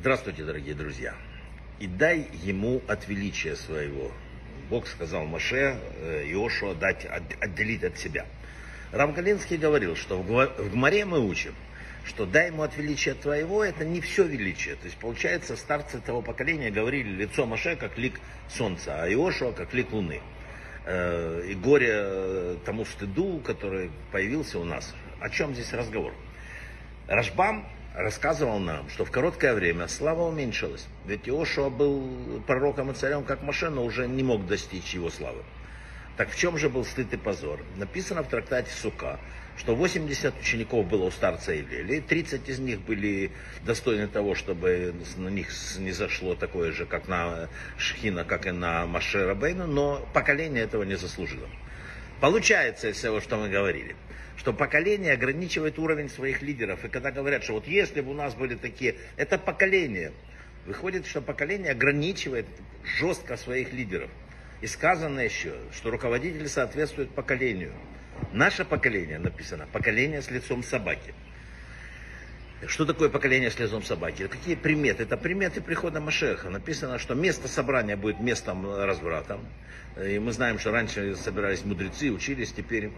Здравствуйте, дорогие друзья. И дай ему от величия своего. Бог сказал Маше, э, Иошуа дать, отделить от себя. Рамгалинский говорил, что в Гмаре мы учим, что дай ему от величия твоего, это не все величие. То есть, получается, старцы того поколения говорили лицо Маше как лик солнца, а Иошуа как лик луны. Э, и горе э, тому стыду, который появился у нас. О чем здесь разговор? Рашбам рассказывал нам, что в короткое время слава уменьшилась. Ведь Иошуа был пророком и царем, как Маше, но уже не мог достичь его славы. Так в чем же был стыд и позор? Написано в трактате Сука, что 80 учеников было у старца Илели, 30 из них были достойны того, чтобы на них не зашло такое же, как на Шхина, как и на Маше Рабейну, но поколение этого не заслужило. Получается из всего, что мы говорили, что поколение ограничивает уровень своих лидеров. И когда говорят, что вот если бы у нас были такие, это поколение. Выходит, что поколение ограничивает жестко своих лидеров. И сказано еще, что руководитель соответствует поколению. Наше поколение написано, поколение с лицом собаки. Что такое поколение с лицом собаки? Какие приметы? Это приметы прихода Машеха. Написано, что место собрания будет местом разврата. И мы знаем, что раньше собирались мудрецы, учились, теперь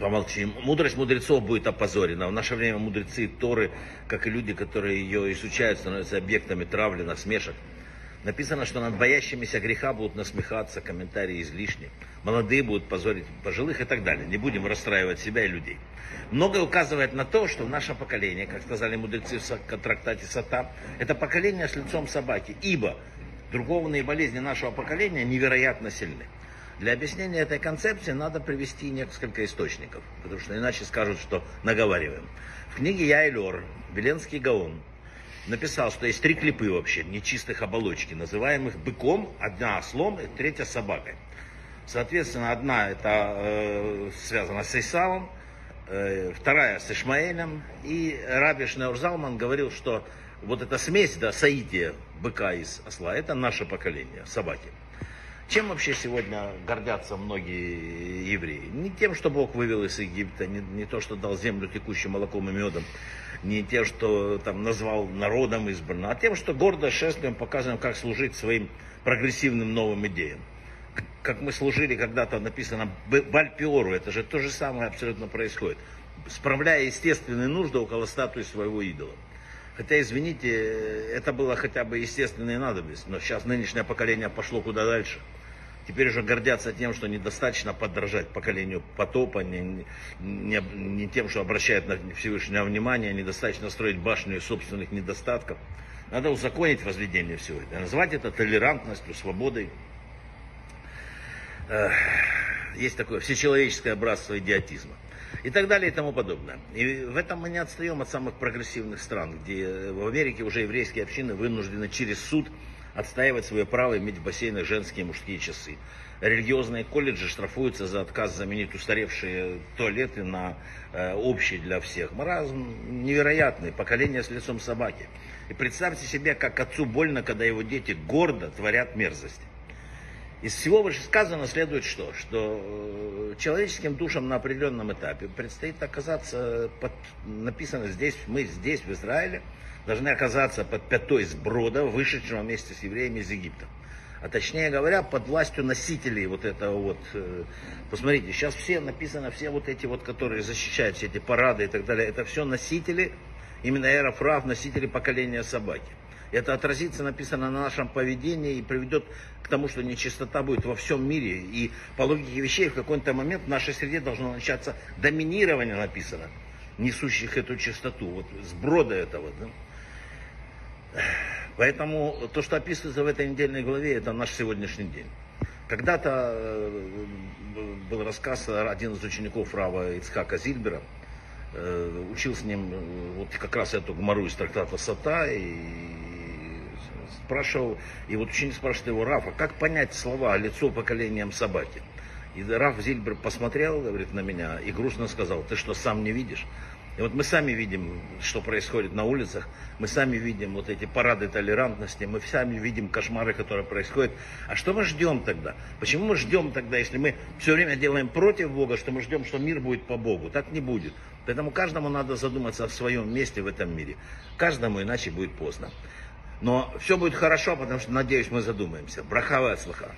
помолчим. Мудрость мудрецов будет опозорена. В наше время мудрецы Торы, как и люди, которые ее изучают, становятся объектами травли, насмешек. Написано, что над боящимися греха будут насмехаться, комментарии излишни. Молодые будут позорить пожилых и так далее. Не будем расстраивать себя и людей. Многое указывает на то, что наше поколение, как сказали мудрецы в трактате Сата, это поколение с лицом собаки. Ибо духовные болезни нашего поколения невероятно сильны. Для объяснения этой концепции надо привести несколько источников, потому что иначе скажут, что наговариваем. В книге Яйлор, Беленский Гаон, написал, что есть три клипы вообще, нечистых оболочки, называемых быком, одна ослом и третья собакой. Соответственно, одна это э, связана с Исавом, э, вторая с Ишмаэлем. И Раби Шнеурзалман говорил, что вот эта смесь, да, соитие быка и осла, это наше поколение, собаки. Чем вообще сегодня гордятся многие евреи? Не тем, что Бог вывел из Египта, не, не то, что дал землю текущим молоком и медом, не тем, что там назвал народом избранным, а тем, что гордо шествуем, показываем, как служить своим прогрессивным новым идеям. Как мы служили когда-то, написано, Бальпиору, это же то же самое абсолютно происходит. Справляя естественные нужды около статуи своего идола. Хотя, извините, это было хотя бы естественная надобность, но сейчас нынешнее поколение пошло куда дальше. Теперь уже гордятся тем, что недостаточно подражать поколению потопа, не, не, не тем, что обращают на Всевышнее внимание, недостаточно строить башню собственных недостатков. Надо узаконить возведение всего этого, назвать это толерантностью, свободой. Есть такое всечеловеческое братство идиотизма. И так далее и тому подобное. И в этом мы не отстаем от самых прогрессивных стран, где в Америке уже еврейские общины вынуждены через суд отстаивать свое право иметь в бассейнах женские и мужские часы. Религиозные колледжи штрафуются за отказ заменить устаревшие туалеты на э, общие для всех. Маразм невероятный, поколение с лицом собаки. И представьте себе, как отцу больно, когда его дети гордо творят мерзости. Из всего вышесказанного следует что? Что э, человеческим душам на определенном этапе предстоит оказаться, под, написано здесь, мы здесь, в Израиле, должны оказаться под пятой сброда, вышедшего вместе с евреями из Египта. А точнее говоря, под властью носителей вот этого вот. Э, посмотрите, сейчас все написано, все вот эти вот, которые защищают все эти парады и так далее, это все носители, именно эрофрав, носители поколения собаки. Это отразится, написано, на нашем поведении и приведет к тому, что нечистота будет во всем мире. И по логике вещей в какой-то момент в нашей среде должно начаться доминирование, написано, несущих эту чистоту, вот сброда этого. Да? Поэтому то, что описывается в этой недельной главе, это наш сегодняшний день. Когда-то э, был рассказ, один из учеников Рава Ицхака Зильбера, э, учил с ним э, вот как раз эту гмару из трактата Сата и спрашивал, и вот ученик спрашивает его, Рафа, как понять слова лицо поколением собаки? И Раф Зильбер посмотрел, говорит, на меня и грустно сказал, ты что, сам не видишь? И вот мы сами видим, что происходит на улицах, мы сами видим вот эти парады толерантности, мы сами видим кошмары, которые происходят. А что мы ждем тогда? Почему мы ждем тогда, если мы все время делаем против Бога, что мы ждем, что мир будет по Богу? Так не будет. Поэтому каждому надо задуматься о своем месте в этом мире. Каждому иначе будет поздно. Но все будет хорошо, потому что, надеюсь, мы задумаемся. Брахава от слыха.